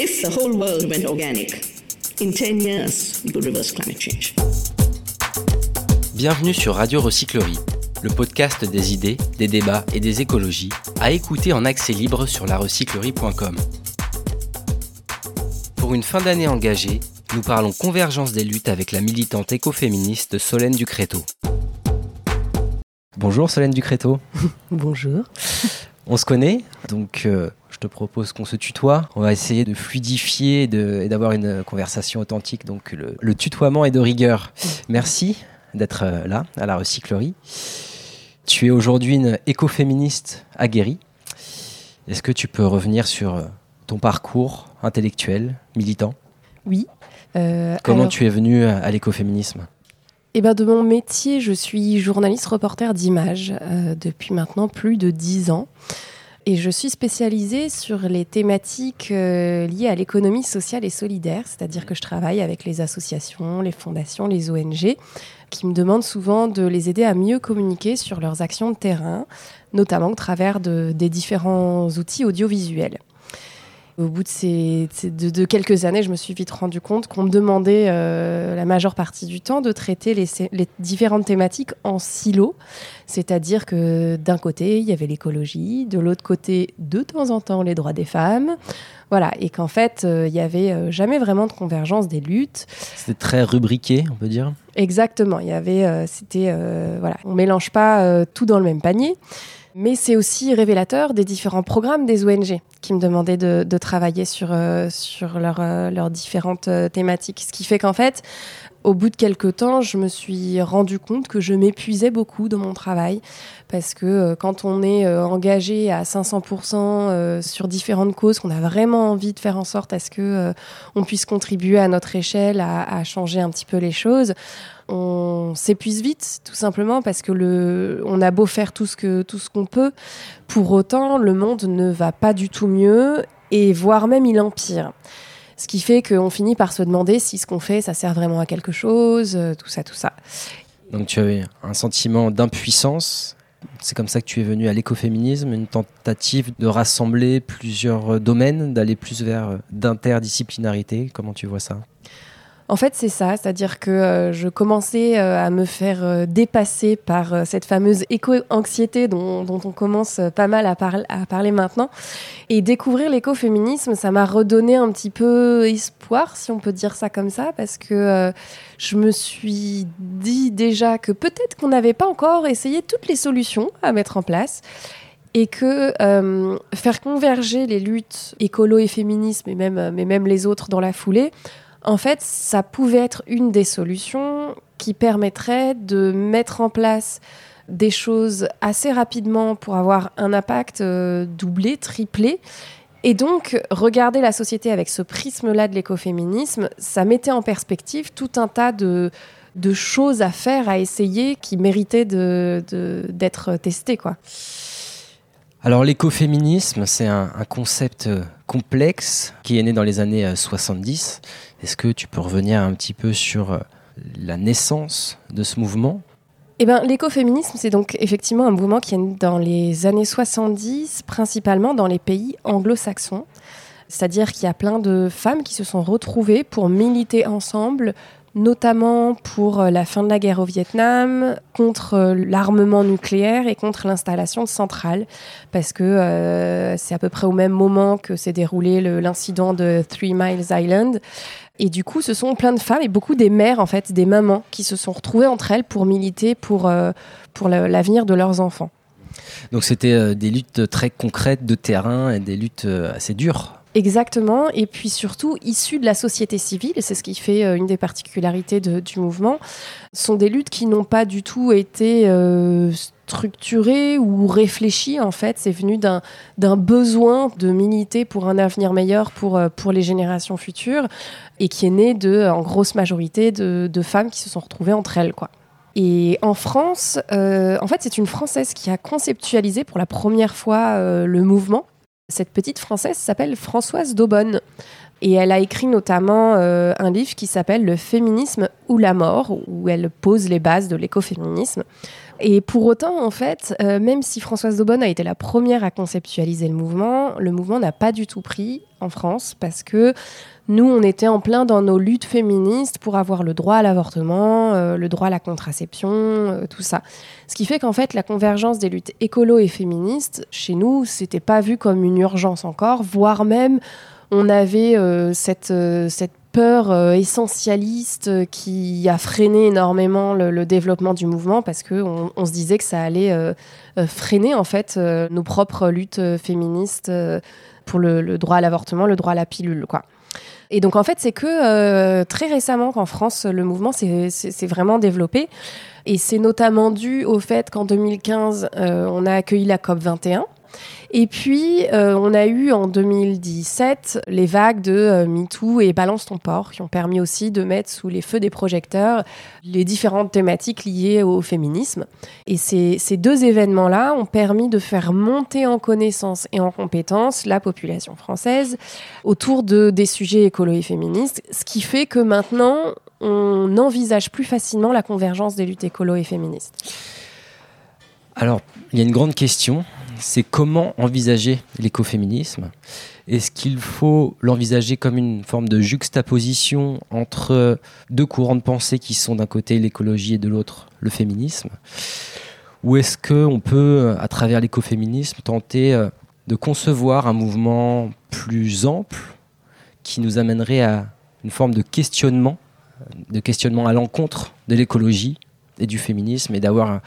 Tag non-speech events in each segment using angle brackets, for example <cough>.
If the whole world went organic, in 10 years, we could reverse climate change. Bienvenue sur Radio Recyclerie, le podcast des idées, des débats et des écologies, à écouter en accès libre sur larecyclerie.com. Pour une fin d'année engagée, nous parlons convergence des luttes avec la militante écoféministe Solène Ducréto. Bonjour Solène Ducréto. <laughs> Bonjour. On se connaît, donc euh, je te propose qu'on se tutoie. On va essayer de fluidifier et d'avoir une conversation authentique. Donc le, le, tutoiement est de rigueur. Merci d'être euh, là à la recyclerie. Tu es aujourd'hui une écoféministe aguerrie. Est-ce que tu peux revenir sur euh, ton parcours intellectuel, militant? Oui. Euh, Comment alors... tu es venue à l'écoféminisme? Eh ben de mon métier, je suis journaliste reporter d'images euh, depuis maintenant plus de dix ans. Et je suis spécialisée sur les thématiques euh, liées à l'économie sociale et solidaire, c'est-à-dire que je travaille avec les associations, les fondations, les ONG, qui me demandent souvent de les aider à mieux communiquer sur leurs actions de terrain, notamment au travers de, des différents outils audiovisuels. Au bout de, ces, de, de, quelques années, je me suis vite rendu compte qu'on me demandait euh, la majeure partie du temps de traiter les, les différentes thématiques en silo. C'est-à-dire que d'un côté, il y avait l'écologie, de l'autre côté, de temps en temps, les droits des femmes. Voilà, et qu'en fait, euh, il n'y avait euh, jamais vraiment de convergence des luttes. C'était très rubriqué, on peut dire Exactement, il y avait, euh, c'était, voilà, on mélange pas tout dans le même panier. Mais c'est aussi révélateur des différents programmes des ONG qui me demandaient de, travailler sur, euh, sur leurs leur différentes euh, thématiques. Ce qui fait qu'en fait, au bout de quelques temps, je me suis rendu compte que je m'épuisais beaucoup dans mon travail parce que euh, quand on est euh, engagé à 500% euh, sur différentes causes, qu'on a vraiment envie de faire en sorte à ce que on puisse contribuer à notre échelle à, à changer un petit peu les choses, on s'épuise vite, tout simplement parce que le, on a beau faire tout ce que tout ce qu'on peut, pour autant le monde ne va pas du tout mieux et voire même il empire. Ce qui fait qu'on finit par se demander si ce qu'on fait, ça sert vraiment à quelque chose, euh, tout ça, tout ça. Donc tu avais un sentiment d'impuissance. C'est comme ça que tu es venu à l'écoféminisme, une tentative de rassembler plusieurs domaines, d'aller plus vers d'interdisciplinarité. Comment tu vois ça? En fait, c'est ça, c'est-à-dire que euh, je commençais euh, à me faire euh, dépasser par cette fameuse éco-anxiété dont, on commence pas mal à, par à, parler maintenant. Et découvrir l'écoféminisme, ça m'a redonné un petit peu espoir, si on peut dire ça comme ça, parce que je me suis dit déjà que peut-être qu'on n'avait pas encore essayé toutes les solutions à mettre en place et que faire converger les luttes écolo et féminisme, et mais même les autres dans la foulée, en fait, ça pouvait être une des solutions qui permettrait de mettre en place des choses assez rapidement pour avoir un impact euh, doublé, triplé. Et donc, regarder la société avec ce prisme-là de l'écoféminisme, ça mettait en perspective tout un tas de, choses à faire, à essayer, qui méritaient d'être testées. Quoi. Alors l'écoféminisme, c'est un, un, concept complexe qui est né dans les années 70. Est-ce que tu peux revenir un petit peu sur la naissance de ce mouvement? Eh ben, l'écoféminisme, c'est donc effectivement un mouvement qui est né dans les années 70, principalement dans les pays anglo-saxons. C'est-à-dire qu'il y a plein de femmes qui se sont retrouvées pour militer ensemble notamment pour la fin de la guerre au Vietnam, contre l'armement nucléaire et contre l'installation de centrales, parce que euh, c'est à peu près au même moment que s'est déroulé l'incident de Three Miles Island. Et du coup, ce sont plein de femmes et beaucoup des mères, en fait, des mamans, qui se sont retrouvées entre elles pour militer pour, euh, pour l'avenir de leurs enfants. Donc c'était euh, des luttes très concrètes de terrain et des luttes euh, assez dures Exactement, et puis surtout issues de la société civile, c'est ce qui fait euh, une des particularités du mouvement, sont des luttes qui n'ont pas du tout été euh, structurées ou réfléchies, en fait, c'est venu d'un besoin de militer pour un avenir meilleur pour, euh, pour les générations futures, et qui est né de, en grosse majorité, de, femmes qui se sont retrouvées entre elles. Et en France, en fait, c'est une Française qui a conceptualisé pour la première fois le mouvement. Cette petite Française s'appelle Françoise Daubonne. Et elle a écrit notamment euh, un livre qui s'appelle Le féminisme ou la mort, où elle pose les bases de l'écoféminisme, Et pour autant, en fait, euh, même si Françoise Daubonne a été la première à conceptualiser le mouvement, le mouvement n'a pas du tout pris en France parce que nous, on était en plein dans nos luttes féministes pour avoir le droit à l'avortement, euh, le droit à la contraception, euh, tout ça. Ce qui fait qu'en fait, la convergence des luttes écolo et féministes, chez nous, c'était pas vu comme une urgence encore, voire même on avait cette, cette peur euh, essentialiste euh, qui a freiné énormément le, développement du mouvement parce qu'on on se disait que ça allait euh, freiner en fait nos propres luttes féministes pour le, droit à l'avortement, le droit à la pilule, quoi. Et donc en fait, c'est que très récemment qu'en France, le mouvement s'est vraiment développé. Et c'est notamment dû au fait qu'en 2015, on a accueilli la COP 21 et puis, euh, on a eu en 2017 les vagues de euh, MeToo et Balance ton port, qui ont permis aussi de mettre sous les feux des projecteurs les différentes thématiques liées au féminisme. Et ces, deux événements-là ont permis de faire monter en connaissance et en compétence la population française autour de, des sujets écolo et féministes, ce qui fait que maintenant, on envisage plus facilement la convergence des luttes écolo et féministes. Alors, il y a une grande question c'est comment envisager l'écoféminisme. Est-ce qu'il faut l'envisager comme une forme de juxtaposition entre deux courants de pensée qui sont d'un côté l'écologie et de l'autre le féminisme? Ou est-ce qu'on peut, à travers l'écoféminisme, tenter euh, de concevoir un mouvement plus ample qui nous amènerait à une forme de questionnement, de questionnement à l'encontre de l'écologie et du féminisme et d'avoir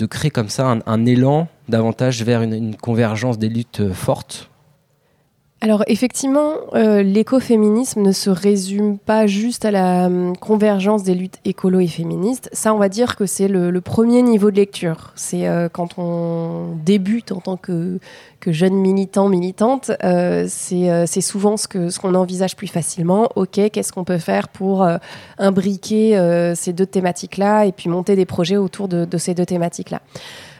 de créer comme ça un, élan davantage vers une, convergence des luttes euh, fortes alors effectivement, euh, l'écoféminisme ne se résume pas juste à la hum, convergence des luttes écolo et féministes. Ça, on va dire que c'est le, premier niveau de lecture. C'est euh, quand on débute en tant que, que jeune militant, militante, euh, c'est souvent ce qu'on ce qu'on envisage plus facilement. Ok, qu'est-ce qu'on peut faire pour imbriquer ces deux thématiques-là et puis monter des projets autour de, de ces deux thématiques-là?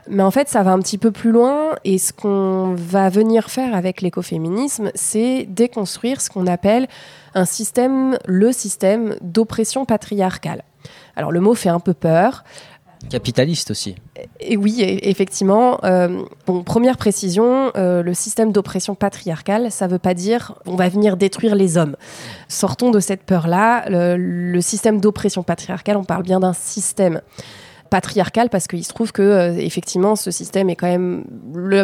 Mais en fait, ça va un petit peu plus loin. Et ce qu'on va venir faire avec l'écoféminisme, c'est déconstruire ce qu'on appelle un système, le système d'oppression patriarcale. Alors le mot fait un peu peur. Capitaliste aussi. Et oui, effectivement. Euh, bon, première précision, euh, le système d'oppression patriarcale, ça ne veut pas dire on va venir détruire les hommes. Sortons de cette peur-là. le système d'oppression patriarcale, on parle bien d'un système patriarcal parce qu'il se trouve que euh, effectivement ce système est quand même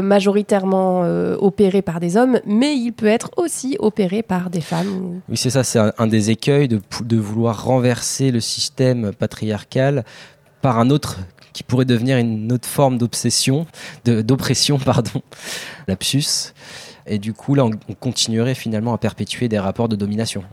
majoritairement euh, opéré par des hommes, mais il peut être aussi opéré par des femmes. Oui, c'est ça, c'est un, des écueils de, vouloir renverser le système patriarcal par un autre qui pourrait devenir une autre forme d'obsession, d'oppression, pardon, lapsus. Et du coup, là, on continuerait finalement à perpétuer des rapports de domination.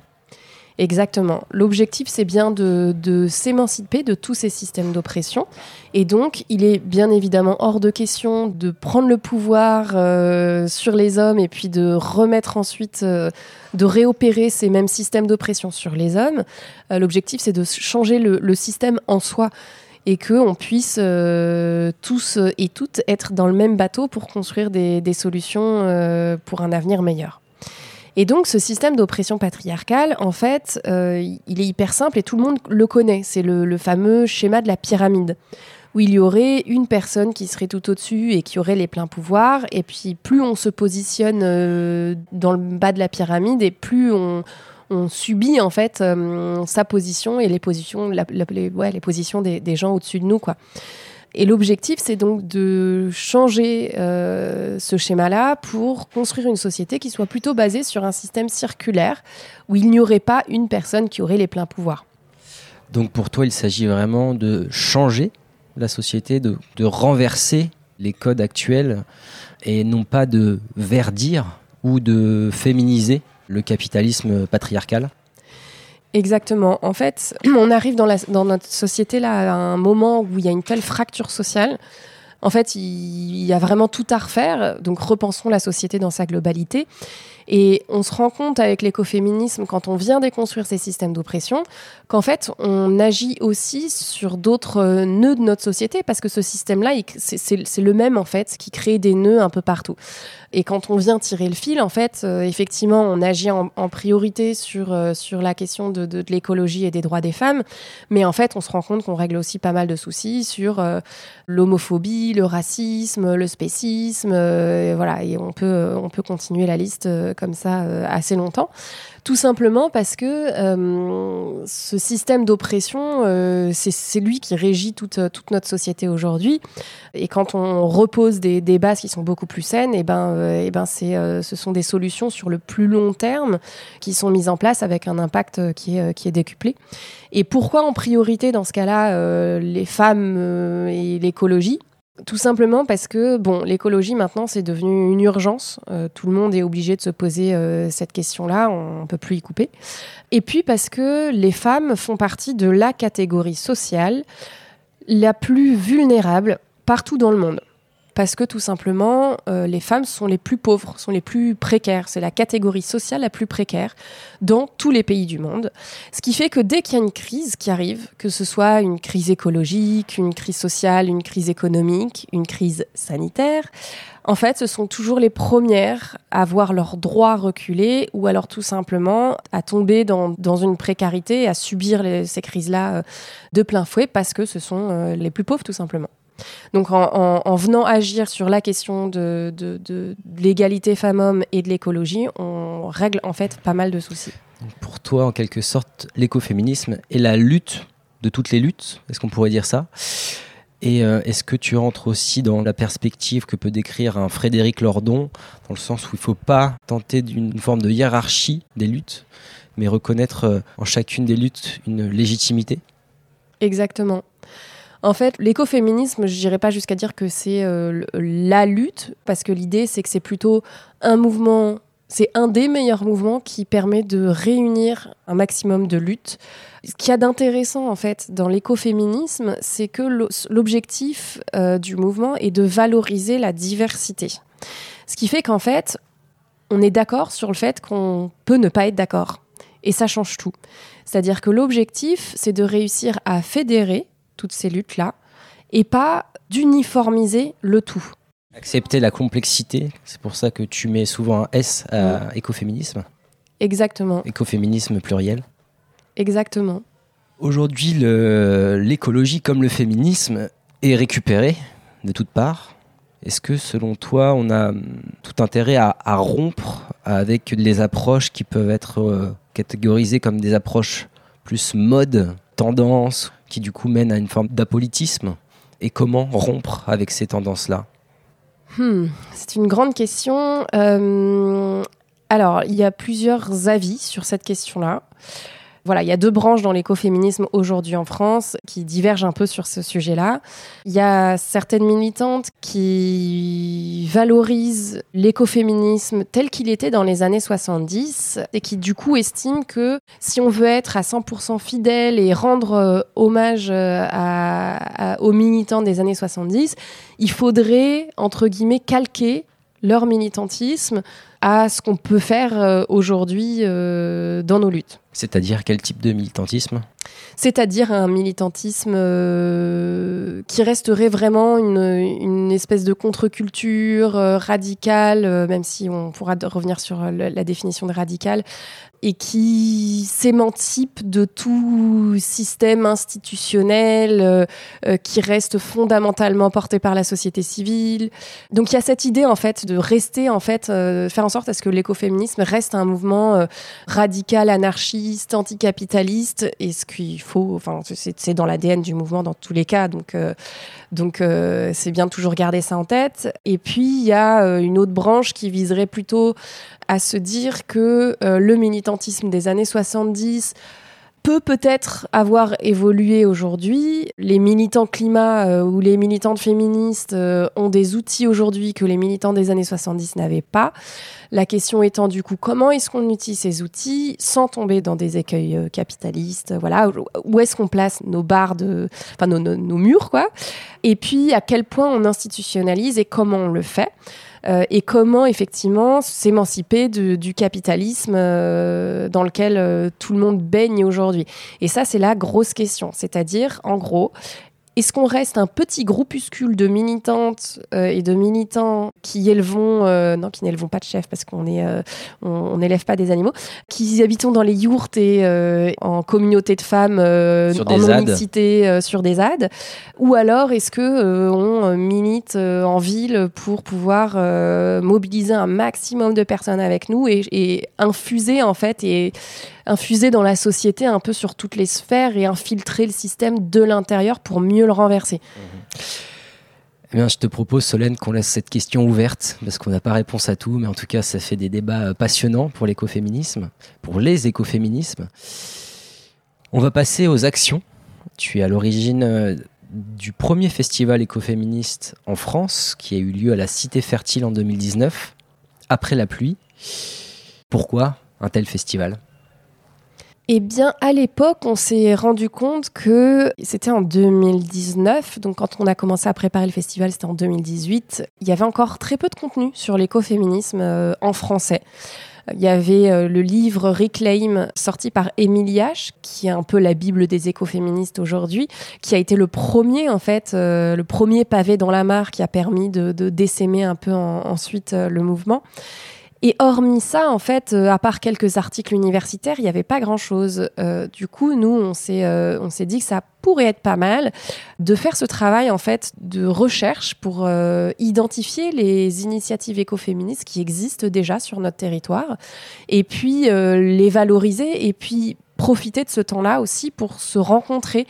Exactement. L'objectif, c'est bien de, s'émanciper de tous ces systèmes d'oppression. Et donc, il est bien évidemment hors de question de prendre le pouvoir euh, sur les hommes et puis de remettre ensuite, euh, de réopérer ces mêmes systèmes d'oppression sur les hommes. Euh, l'objectif, c'est de changer le, système en soi et qu'on puisse tous et toutes être dans le même bateau pour construire des solutions pour un avenir meilleur. Et donc, ce système d'oppression patriarcale, en fait, euh, il est hyper simple et tout le monde le connaît. C'est le, fameux schéma de la pyramide, où il y aurait une personne qui serait tout au-dessus et qui aurait les pleins pouvoirs. Et puis, plus on se positionne euh, dans le bas de la pyramide et plus on, subit en fait euh, sa position et les positions, les, positions des, des gens au-dessus de nous, quoi. Et l'objectif, c'est donc de changer euh, ce schéma-là pour construire une société qui soit plutôt basée sur un système circulaire où il n'y aurait pas une personne qui aurait les pleins pouvoirs. Donc pour toi, il s'agit vraiment de changer la société, de, de renverser les codes actuels et non pas de verdir ou de féminiser le capitalisme patriarcal? Exactement. En fait, <clears throat> on arrive dans, la, dans notre société là à un moment où il y a une telle fracture sociale En fait, il y a vraiment tout à refaire. Donc, repensons la société dans sa globalité. Et on se rend compte avec l'écoféminisme, quand on vient déconstruire ces systèmes d'oppression, qu'en fait, on agit aussi sur d'autres euh, nœuds de notre société, parce que ce système-là, c'est le même, en fait, qui crée des nœuds un peu partout. Et quand on vient tirer le fil, en fait, euh, effectivement, on agit en, priorité sur, euh, sur la question de, de, l'écologie et des droits des femmes, mais en fait, on se rend compte qu'on règle aussi pas mal de soucis sur l'homophobie, le racisme, le spécisme, voilà, et on peut, on peut continuer la liste comme ça assez longtemps. Tout simplement parce que euh, ce système d'oppression, euh, c'est lui qui régit toute, notre société aujourd'hui. Et quand on repose des, bases qui sont beaucoup plus saines, et eh ben, euh, et ben c'est, ce sont des solutions sur le plus long terme qui sont mises en place avec un impact qui est décuplé. Et pourquoi en priorité dans ce cas-là les femmes et l'écologie? Tout simplement parce que bon, l'écologie maintenant c'est devenu une urgence. Euh, tout le monde est obligé de se poser euh, cette question-là. On ne peut plus y couper. Et puis parce que les femmes font partie de la catégorie sociale la plus vulnérable partout dans le monde parce que tout simplement, euh, les femmes sont les plus pauvres, sont les plus précaires. C'est la catégorie sociale la plus précaire dans tous les pays du monde. Ce qui fait que dès qu'il y a une crise qui arrive, que ce soit une crise écologique, une crise sociale, une crise économique, une crise sanitaire, en fait, ce sont toujours les premières à voir leurs droits reculer ou alors tout simplement à tomber dans, une précarité, à subir ces crises-là euh, de plein fouet parce que ce sont euh, les plus pauvres tout simplement. Donc en, venant agir sur la question de, l'égalité femmes-hommes et de l'écologie, on règle en fait pas mal de soucis. Pour toi, en quelque sorte, l'écoféminisme est la lutte de toutes les luttes, est-ce qu'on pourrait dire ça? Et euh, est-ce que tu entres aussi dans la perspective que peut décrire un Frédéric Lordon, dans le sens où il ne faut pas tenter d'une forme de hiérarchie des luttes, mais reconnaître euh, en chacune des luttes une légitimité? Exactement. En fait, l'écoféminisme, je n'irai pas jusqu'à dire que c'est euh, la lutte, parce que l'idée, c'est que c'est plutôt un mouvement, c'est un des meilleurs mouvements qui permet de réunir un maximum de luttes. Ce qu'il y a d'intéressant, en fait, dans l'écoféminisme, c'est que l'objectif euh, du mouvement est de valoriser la diversité. Ce qui fait qu'en fait, on est d'accord sur le fait qu'on peut ne pas être d'accord. Et ça change tout. C'est-à-dire que l'objectif, c'est de réussir à fédérer toutes ces luttes-là, et pas d'uniformiser le tout. Accepter la complexité, c'est pour ça que tu mets souvent un S à écoféminisme. Exactement. Écoféminisme pluriel. Exactement. Aujourd'hui, l'écologie comme le féminisme est récupérée de toutes parts. Est-ce que selon toi, on a tout intérêt à, rompre avec les approches qui peuvent être euh, catégorisées comme des approches plus mode, tendance, qui du coup mène à une forme d'apolitisme Et comment rompre avec ces tendances-là? Hmm, C'est une grande question. Euh, alors, il y a plusieurs avis sur cette question-là. Voilà, il y a deux branches dans l'écoféminisme aujourd'hui en France qui divergent un peu sur ce sujet-là. Il y a certaines militantes qui valorisent l'écoféminisme tel qu'il était dans les années 70 et qui du coup estiment que si on veut être à 100% fidèle et rendre euh, hommage euh, aux militants des années 70, il faudrait, entre guillemets, calquer leur militantisme à ce qu'on peut faire euh, aujourd'hui dans nos luttes. C'est-à-dire quel type de militantisme? C'est-à-dire un militantisme euh, qui resterait vraiment une, espèce de contre-culture radicale, même si on pourra revenir sur la définition de radical, et qui s'émancipe de tout système institutionnel euh, euh, qui reste fondamentalement porté par la société civile. Donc il y a cette idée en fait de rester en fait euh, faire en sorte à ce que l'écoféminisme reste un mouvement radical, anarchiste, anticapitaliste et ce qu'il faut enfin c'est dans l'ADN du mouvement dans tous les cas donc donc c'est bien de toujours garder ça en tête. Et puis il y a une autre branche qui viserait plutôt à se dire que le militant des années 70 peut peut-être avoir évolué aujourd'hui. Les militants climat euh, ou les militantes féministes euh, ont des outils aujourd'hui que les militants des années 70 n'avaient pas. La question étant du coup comment est-ce qu'on utilise ces outils sans tomber dans des écueils euh, capitalistes Voilà, où est-ce qu'on place nos barres de, enfin nos, nos, murs quoi? Et puis à quel point on institutionnalise et comment on le fait? Et comment effectivement s'émanciper du capitalisme euh, dans lequel euh, tout le monde baigne aujourd'hui? Et ça, c'est la grosse question. C'est-à-dire, en gros, est-ce qu'on reste un petit groupuscule de militantes euh, et de militants qui élevons, euh, non, qui n'élevons pas de chefs parce qu'on est, euh, on n'élève pas des animaux, qui habitons dans les yourtes et en communauté de femmes, en unicité sur des ZAD, ou alors est-ce que on milite en ville pour pouvoir mobiliser un maximum de personnes avec nous et, et infuser en fait et infuser dans la société un peu sur toutes les sphères et infiltrer le système de l'intérieur pour mieux le renverser. Eh bien, je te propose, Solène, qu'on laisse cette question ouverte, parce qu'on n'a pas réponse à tout, mais en tout cas, ça fait des débats euh, passionnants pour l'écoféminisme, pour les écoféminismes. On va passer aux actions. Tu es à l'origine euh, du premier festival écoféministe en France, qui a eu lieu à la Cité Fertile en 2019, après la pluie. Pourquoi un tel festival? Eh bien, à l'époque, on s'est rendu compte que c'était en 2019, donc quand on a commencé à préparer le festival, c'était en 2018, il y avait encore très peu de contenu sur l'écoféminisme euh, en français. Il y avait euh, le livre Reclaim sorti par Émilie H, qui est un peu la bible des écoféministes aujourd'hui, qui a été le premier en fait, euh, le premier pavé dans la mare qui a permis de, de un peu ensuite le mouvement. Et hormis ça, en fait, euh, à part quelques articles universitaires, il n'y avait pas grand-chose. Euh, du coup, nous, on s'est, euh, on s'est dit que ça pourrait être pas mal de faire ce travail en fait de recherche pour identifier les initiatives écoféministes qui existent déjà sur notre territoire et puis les valoriser et puis profiter de ce temps-là aussi pour se rencontrer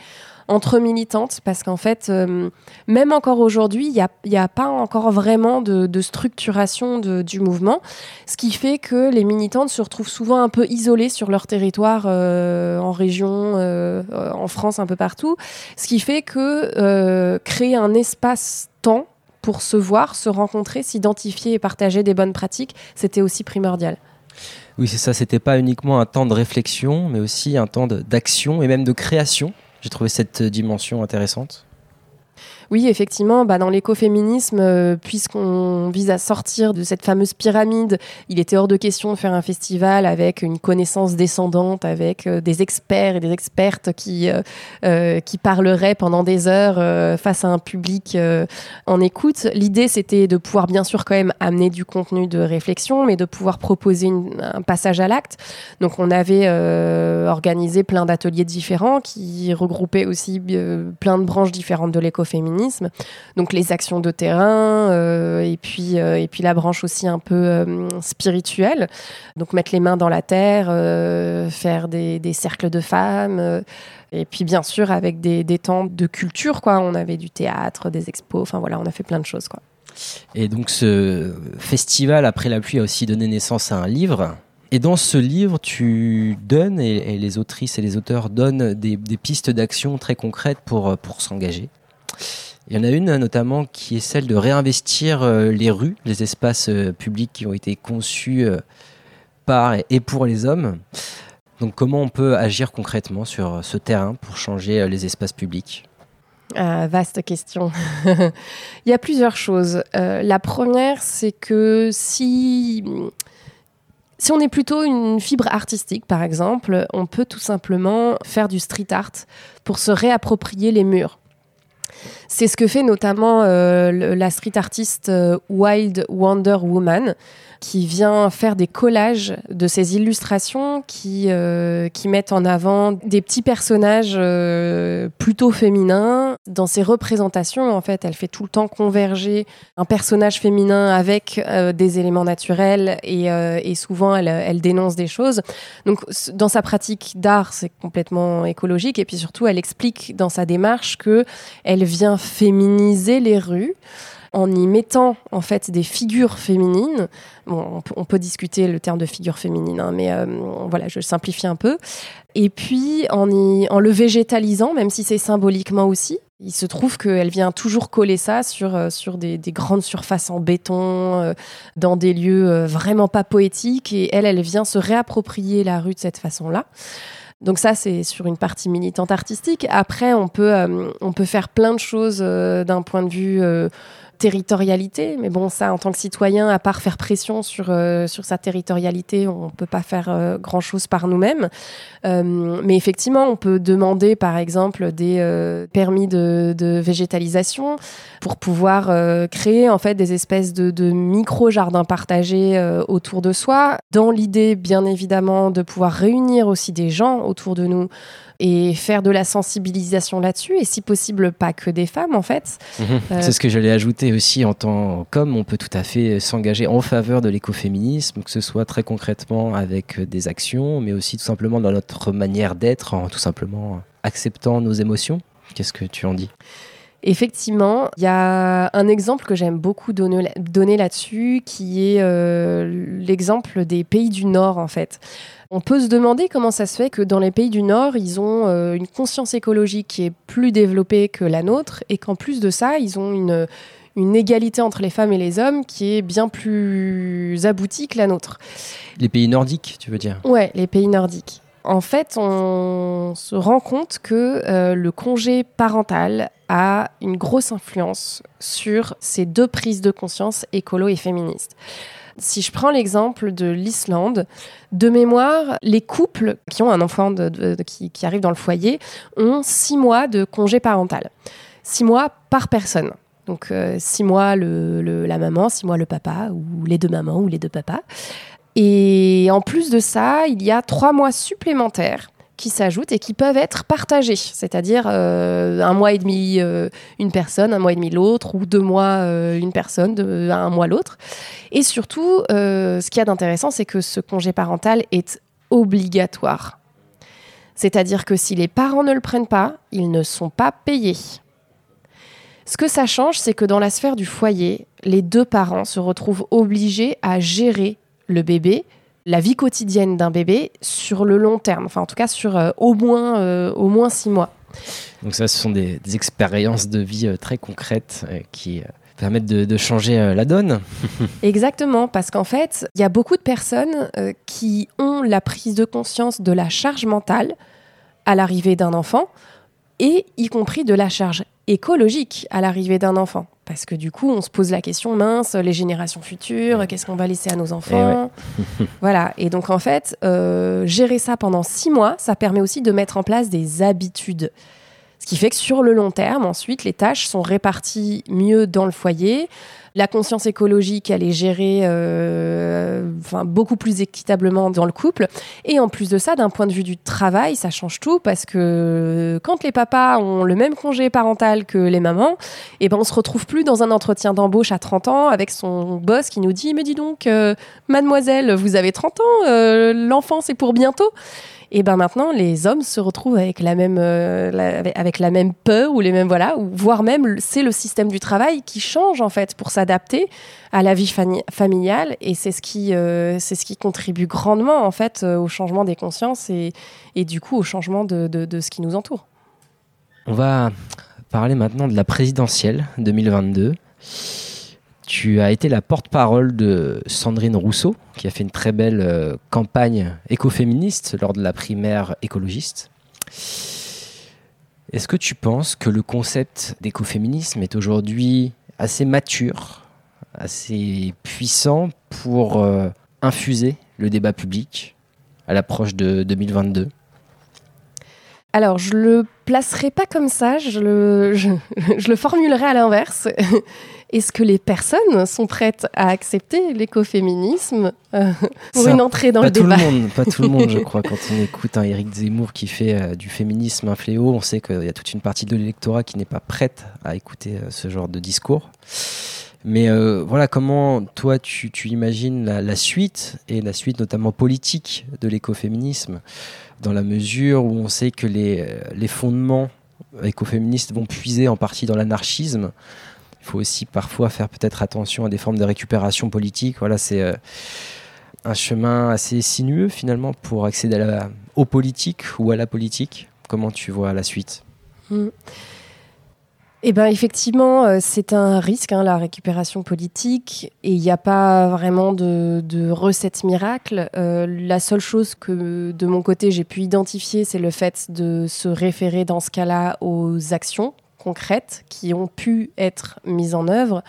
entre militantes parce qu'en fait, euh, même encore aujourd'hui, il n'y a, pas encore vraiment de, structuration du mouvement, ce qui fait que les militantes se retrouvent souvent un peu isolées sur leur territoire, euh, en région, euh, en France, un peu partout, ce qui fait que créer un espace-temps pour se voir, se rencontrer, s'identifier et partager des bonnes pratiques, c'était aussi primordial. Oui, c'est ça, c'était pas uniquement un temps de réflexion, mais aussi un temps d'action et même de création j'ai trouvé cette dimension intéressante. Oui, effectivement, bah, dans l'écoféminisme, euh, puisqu'on vise à sortir de cette fameuse pyramide, il était hors de question de faire un festival avec une connaissance descendante, avec euh, des experts et des expertes qui, euh, qui parleraient pendant des heures face à un public en écoute. L'idée, c'était de pouvoir bien sûr quand même amener du contenu de réflexion, mais de pouvoir proposer un passage à l'acte. Donc on avait organisé plein d'ateliers différents qui regroupaient aussi plein de branches différentes de l'écoféminisme donc les actions de terrain euh, et puis euh, et puis la branche aussi un peu euh, spirituelle. Donc mettre les mains dans la terre, faire des, cercles de femmes. et puis bien sûr avec des, temps de culture quoi. On avait du théâtre, des expos. Enfin voilà, on a fait plein de choses quoi. Et donc ce festival après la pluie a aussi donné naissance à un livre et dans ce livre, tu donnes, et, les autrices et les auteurs donnent des, des pistes d'action très concrètes pour, pour s'engager. Il y en a une notamment qui est celle de réinvestir euh, les rues, les espaces euh, publics qui ont été conçus euh, par et pour les hommes. Donc comment on peut agir concrètement sur ce terrain pour changer les espaces publics? Ah, vaste question. <laughs> Il y a plusieurs choses. la première, c'est que si, si on est plutôt une fibre artistique, par exemple, on peut tout simplement faire du street art pour se réapproprier les murs. C'est ce que fait notamment euh, la street artiste euh, Wild Wonder Woman, qui vient faire des collages de ces illustrations qui, euh, qui mettent en avant des petits personnages plutôt féminins. Dans ses représentations, en fait, elle fait tout le temps converger un personnage féminin avec des éléments naturels et, et souvent elle, elle, dénonce des choses. Donc, dans sa pratique d'art, c'est complètement écologique et puis surtout, elle explique dans sa démarche que elle vient féminiser les rues en y mettant en fait des figures féminines. On, peut, discuter le terme de figure féminine, hein, mais euh, voilà, je simplifie un peu. Et puis en, le végétalisant, même si c'est symboliquement aussi, il se trouve qu'elle vient toujours coller ça sur, euh, sur des, des, grandes surfaces en béton, euh, dans des lieux vraiment pas poétiques. Et elle, elle vient se réapproprier la rue de cette façon-là. Donc ça, c'est sur une partie militante artistique. Après, on peut, on peut faire plein de choses d'un point de vue territorialité. Mais bon, ça, en tant que citoyen, à part faire pression sur, euh, sur sa territorialité, on ne peut pas faire euh, grand-chose par nous-mêmes. Euh, mais effectivement, on peut demander, par exemple, des permis de, de, végétalisation pour pouvoir créer en fait des espèces de, de micro-jardins partagés autour de soi, dans l'idée, bien évidemment, de pouvoir réunir aussi des gens autour de nous et faire de la sensibilisation là-dessus, et si possible, pas que des femmes, en fait. Mmh. Euh... C'est ce que j'allais ajouter aussi en tant qu'homme, on peut tout à fait s'engager en faveur de l'écoféminisme, que ce soit très concrètement avec des actions, mais aussi tout simplement dans notre manière d'être, en tout simplement acceptant nos émotions. Qu'est-ce que tu en dis? Effectivement, il y a un exemple que j'aime beaucoup donner, donner là-dessus, qui est euh, l'exemple des pays du Nord, en fait. On peut se demander comment ça se fait que dans les pays du Nord, ils ont euh, une conscience écologique qui est plus développée que la nôtre, et qu'en plus de ça, ils ont une, une égalité entre les femmes et les hommes qui est bien plus aboutie que la nôtre. Les pays nordiques, tu veux dire? Ouais, les pays nordiques. En fait, on se rend compte que euh, le congé parental a une grosse influence sur ces deux prises de conscience écolo et féministes. Si je prends l'exemple de l'Islande, de mémoire, les couples qui ont un enfant de, de, de, qui, qui, arrive dans le foyer ont six mois de congé parental. Six mois par personne. Donc euh, six mois le, la maman, six mois le papa, ou les deux mamans, ou les deux papas. Et en plus de ça, il y a trois mois supplémentaires qui s'ajoutent et qui peuvent être partagés, c'est-à-dire euh, un mois et demi euh, une personne, un mois et demi l'autre, ou deux mois une personne, un mois l'autre. Et surtout, ce qu'il y a d'intéressant, c'est que ce congé parental est obligatoire. C'est-à-dire que si les parents ne le prennent pas, ils ne sont pas payés. Ce que ça change, c'est que dans la sphère du foyer, les deux parents se retrouvent obligés à gérer le bébé, la vie quotidienne d'un bébé sur le long terme, enfin en tout cas sur euh, au, moins, euh, au moins six mois. Donc ça, ce sont des, des expériences de vie euh, très concrètes qui permettent de, de, changer la donne. <laughs> <laughs> Exactement, parce qu'en fait, il y a beaucoup de personnes qui ont la prise de conscience de la charge mentale à l'arrivée d'un enfant, et y compris de la charge écologique à l'arrivée d'un enfant. Parce que du coup, on se pose la question, mince, les générations futures, qu'est-ce qu'on va laisser à nos enfants Eh ouais. Voilà. Et donc, en fait, euh, gérer ça pendant six mois, ça permet aussi de mettre en place des habitudes. Ce qui fait que sur le long terme, ensuite, les tâches sont réparties mieux dans le foyer. La conscience écologique, elle est gérée euh, enfin, beaucoup plus équitablement dans le couple. Et en plus de ça, d'un point de vue du travail, ça change tout parce que quand les papas ont le même congé parental que les mamans, et ben on se retrouve plus dans un entretien d'embauche à 30 ans avec son boss qui nous dit Mais dis donc, euh, mademoiselle, vous avez 30 ans, euh, l'enfant c'est pour bientôt. Et ben maintenant, les hommes se retrouvent avec la même, euh, avec la même peur ou les mêmes voilà, ou voire même c'est le système du travail qui change en fait pour s'adapter à la vie familiale et c'est ce qui, euh, c'est ce qui contribue grandement en fait euh, au changement des consciences et, et du coup au changement de, de ce qui nous entoure. On va parler maintenant de la présidentielle 2022. Tu as été la porte-parole de Sandrine Rousseau, qui a fait une très belle euh, campagne écoféministe lors de la primaire écologiste. Est-ce que tu penses que le concept d'écoféminisme est aujourd'hui assez mature, assez puissant pour euh, infuser le débat public à l'approche de 2022 alors, je le placerai pas comme ça, je le <laughs> formulerai à l'inverse. Est-ce que les personnes sont prêtes à accepter l'écoféminisme euh, pour Ça, une entrée dans le tout débat le monde, Pas tout le monde, je <laughs> crois. Quand on écoute un Éric Zemmour qui fait euh, du féminisme un fléau, on sait qu'il y a toute une partie de l'électorat qui n'est pas prête à écouter euh, ce genre de discours. Mais euh, voilà, comment toi tu, tu imagines la, la, suite, et la suite notamment politique de l'écoféminisme, dans la mesure où on sait que les, les fondements écoféministes vont puiser en partie dans l'anarchisme. Il faut aussi parfois faire peut-être attention à des formes de récupération politique. Voilà, c'est euh, un chemin assez sinueux finalement pour accéder à la, aux politiques ou à la politique. Comment tu vois la suite? Mm. Eh ben effectivement, euh, c'est un risque, hein, la récupération politique, et il n'y a pas vraiment de, de recette miracle. Euh, la seule chose que de mon côté j'ai pu identifier, c'est le fait de se référer dans ce cas-là aux actions concrètes qui ont pu être mises en œuvre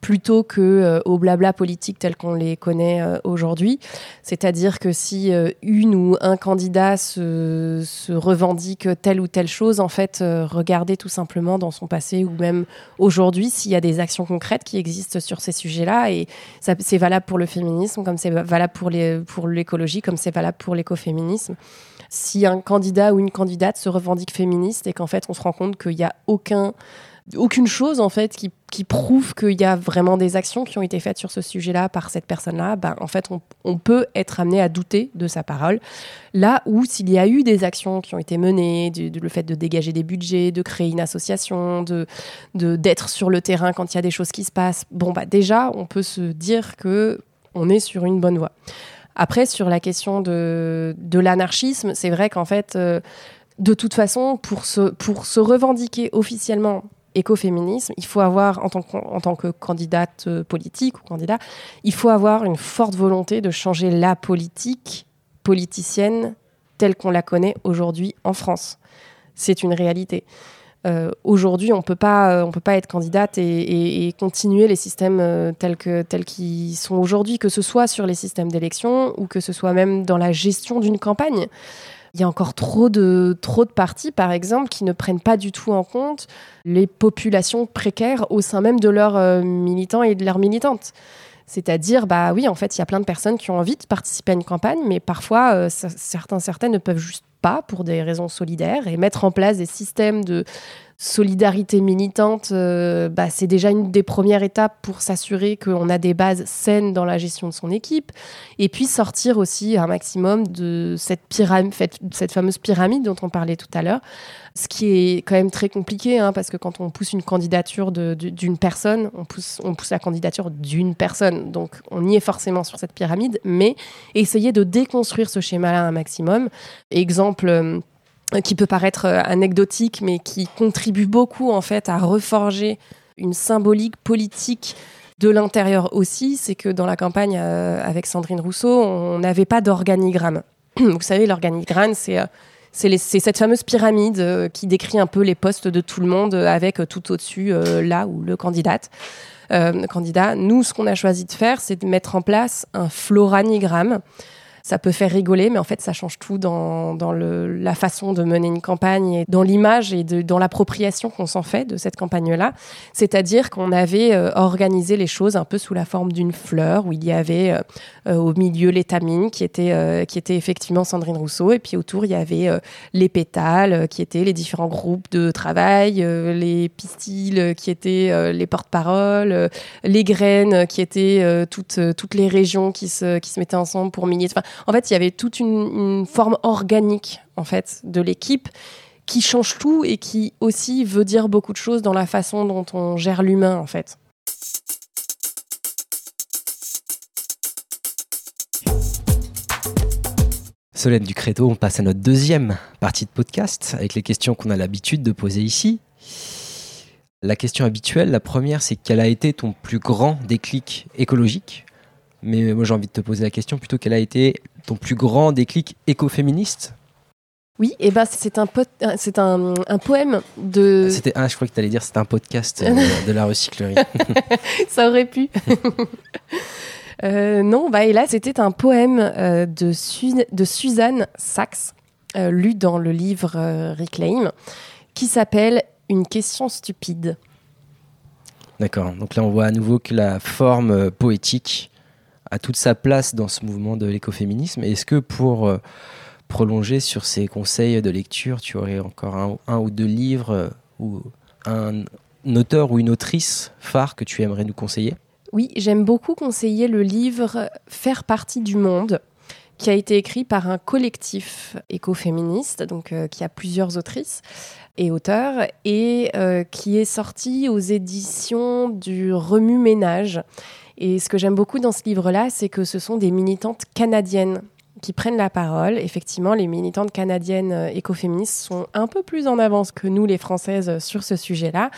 plutôt que euh, au blabla politique tel qu'on les connaît euh, aujourd'hui. C'est-à-dire que si euh, une ou un candidat se, revendique telle ou telle chose, en fait, regardez tout simplement dans son passé ou même aujourd'hui s'il y a des actions concrètes qui existent sur ces sujets-là. Et c'est valable pour le féminisme, comme c'est valable pour l'écologie, comme c'est valable pour l'écoféminisme. Si un candidat ou une candidate se revendique féministe et qu'en fait on se rend compte qu'il n'y a aucun aucune chose en fait qui, qui prouve qu'il y a vraiment des actions qui ont été faites sur ce sujet-là par cette personne-là, ben, en fait on, peut être amené à douter de sa parole. Là où s'il y a eu des actions qui ont été menées, du, le fait de dégager des budgets, de créer une association, de d'être sur le terrain quand il y a des choses qui se passent, bon bah déjà on peut se dire que on est sur une bonne voie. Après sur la question de, de l'anarchisme, c'est vrai qu'en fait euh, de toute façon, pour se, pour se revendiquer officiellement écoféminisme, il faut avoir, en tant, que, en tant que candidate euh, politique ou candidat, il faut avoir une forte volonté de changer la politique politicienne telle qu'on la connaît aujourd'hui en France. C'est une réalité. Euh, aujourd'hui, on peut pas, on peut pas être candidate et, continuer les systèmes euh, tels que tels qu'ils sont aujourd'hui, que ce soit sur les systèmes d'élection ou que ce soit même dans la gestion d'une campagne. Il y a encore trop de, trop de partis, par exemple, qui ne prennent pas du tout en compte les populations précaires au sein même de leurs euh, militants et de leurs militantes. C'est-à-dire, bah oui, en fait, il y a plein de personnes qui ont envie de participer à une campagne, mais parfois, certains, certaines ne peuvent juste pas pour des raisons solidaires et mettre en place des systèmes de solidarité militante, euh, bah, c'est déjà une des premières étapes pour s'assurer qu'on a des bases saines dans la gestion de son équipe. Et puis sortir aussi un maximum de cette, pyramide, cette fameuse pyramide dont on parlait tout à l'heure. Ce qui est quand même très compliqué, hein, parce que quand on pousse une candidature d'une personne, on pousse, on pousse la candidature d'une personne. Donc on y est forcément sur cette pyramide, mais essayer de déconstruire ce schéma-là un maximum. Exemple euh, qui peut paraître euh, anecdotique, mais qui contribue beaucoup en fait à reforger une symbolique politique de l'intérieur aussi, c'est que dans la campagne euh, avec Sandrine Rousseau, on n'avait pas d'organigramme. <clears throat> Vous savez, l'organigramme, c'est euh, cette fameuse pyramide qui décrit un peu les postes de tout le monde avec tout au-dessus là où le candidat. candidat. Nous, ce qu'on a choisi de faire, c'est de mettre en place un floranigramme ça peut faire rigoler, mais en fait, ça change tout dans, dans le, la façon de mener une campagne et dans l'image et de, dans l'appropriation qu'on s'en fait de cette campagne-là. C'est-à-dire qu'on avait euh, organisé les choses un peu sous la forme d'une fleur où il y avait euh, euh, au milieu l'étamine qui était, qui était effectivement Sandrine Rousseau et puis autour il y avait les pétales qui étaient les différents groupes de travail, les pistils qui étaient les porte-paroles, les graines qui étaient toutes, toutes les régions qui se, qui se mettaient ensemble pour. Enfin, en fait, il y avait toute une, forme organique en fait de l'équipe qui change tout et qui aussi veut dire beaucoup de choses dans la façon dont on gère l'humain en fait. Solène Ducréto, on passe à notre deuxième partie de podcast avec les questions qu'on a l'habitude de poser ici. La question habituelle, la première, c'est quel a été ton plus grand déclic écologique? Mais moi, j'ai envie de te poser la question plutôt quel a été ton plus grand déclic écoféministe? Oui, et eh ben c'est un, c'est un, un, poème de. Ah, c'était, ah, je crois que tu allais dire c'était un podcast euh, <laughs> de la recyclerie. <laughs> Ça aurait pu. <laughs> euh, non, bah, et là, c'était un poème euh, de, de Suzanne Sachs, euh, lu dans le livre Reclaim, qui s'appelle Une question stupide. D'accord. Donc là, on voit à nouveau que la forme poétique a toute sa place dans ce mouvement de l'écoféminisme. Est-ce que pour euh, prolonger sur ces conseils de lecture, tu aurais encore un, ou deux livres euh, ou un, auteur ou une autrice phare que tu aimerais nous conseiller? Oui, j'aime beaucoup conseiller le livre Faire partie du monde qui a été écrit par un collectif écoféministe, donc euh, qui a plusieurs autrices et auteurs, et qui est sorti aux éditions du Remue Ménage. Et ce que j'aime beaucoup dans ce livre-là, c'est que ce sont des militantes canadiennes qui prennent la parole. Effectivement, les militantes canadiennes euh, écoféministes sont un peu plus en avance que nous, les Françaises, sur ce sujet-là.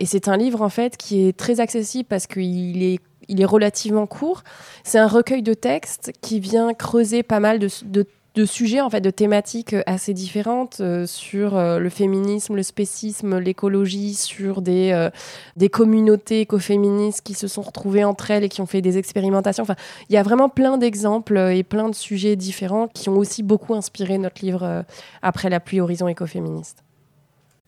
Et c'est un livre, en fait, qui est très accessible parce qu'il est il est relativement court. C'est un recueil de textes qui vient creuser pas mal de de sujets, en fait, de thématiques euh, assez différentes euh, sur euh, le féminisme, le spécisme, l'écologie, sur des, des communautés écoféministes qui se sont retrouvées entre elles et qui ont fait des expérimentations. Enfin, il y a vraiment plein d'exemples et plein de sujets différents qui ont aussi beaucoup inspiré notre livre Après la pluie, horizon écoféministe.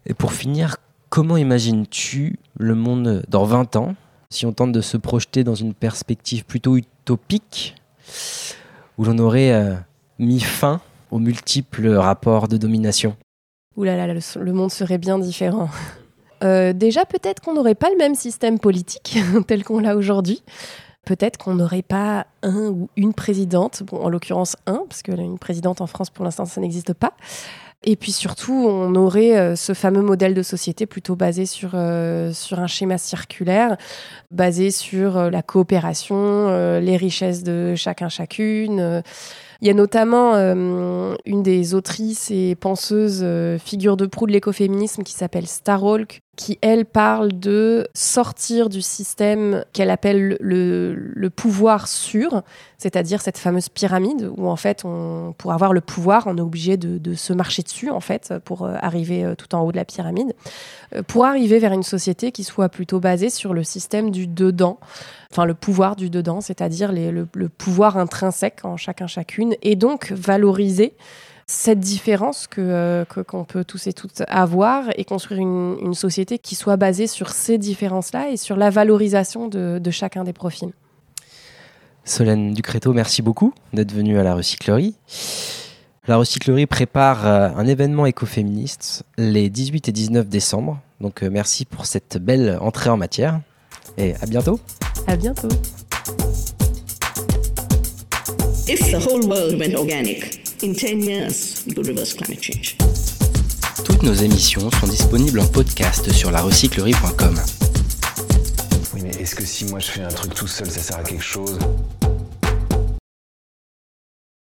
Et pour finir, comment imagines-tu le monde dans 20 ans, si on tente de se projeter dans une perspective plutôt utopique, où l'on aurait mis fin aux multiples rapports de domination Ouh là là, le, monde serait bien différent. <laughs> Euh, déjà, peut-être qu'on n'aurait pas le même système politique <laughs> tel qu'on l'a aujourd'hui. Peut-être qu'on n'aurait pas un ou une présidente, bon, en l'occurrence un, parce que une présidente en France pour l'instant ça n'existe pas. Et puis surtout, on aurait euh, ce fameux modèle de société plutôt basé sur, euh, sur un schéma circulaire, basé sur la coopération, les richesses de chacun chacune il y a notamment euh, une des autrices et penseuses euh, figure de proue de l'écoféminisme qui s'appelle Starhawk, qui, elle, parle de sortir du système qu'elle appelle le, pouvoir sûr, c'est-à-dire cette fameuse pyramide où, en fait, on, pour avoir le pouvoir, on est obligé de, se marcher dessus, en fait, pour euh, arriver tout en haut de la pyramide, pour arriver vers une société qui soit plutôt basée sur le système du dedans, enfin le pouvoir du dedans, c'est-à-dire le, le, pouvoir intrinsèque en chacun chacune, et donc valoriser cette différence que qu'on peut tous et toutes avoir et construire une, une, société qui soit basée sur ces différences-là et sur la valorisation de, de chacun des profils. Solène Ducréto, merci beaucoup d'être venue à la recyclerie. La recyclerie prépare euh, un événement écoféministe les 18 et 19 décembre. Donc euh, merci pour cette belle entrée en matière et à bientôt. À bientôt. If the whole world went organic, in 10 years, we could reverse climate change. Toutes nos émissions sont disponibles en podcast sur larecyclerie.com. Oui, mais est-ce que si moi je fais un truc tout seul, ça sert à quelque chose?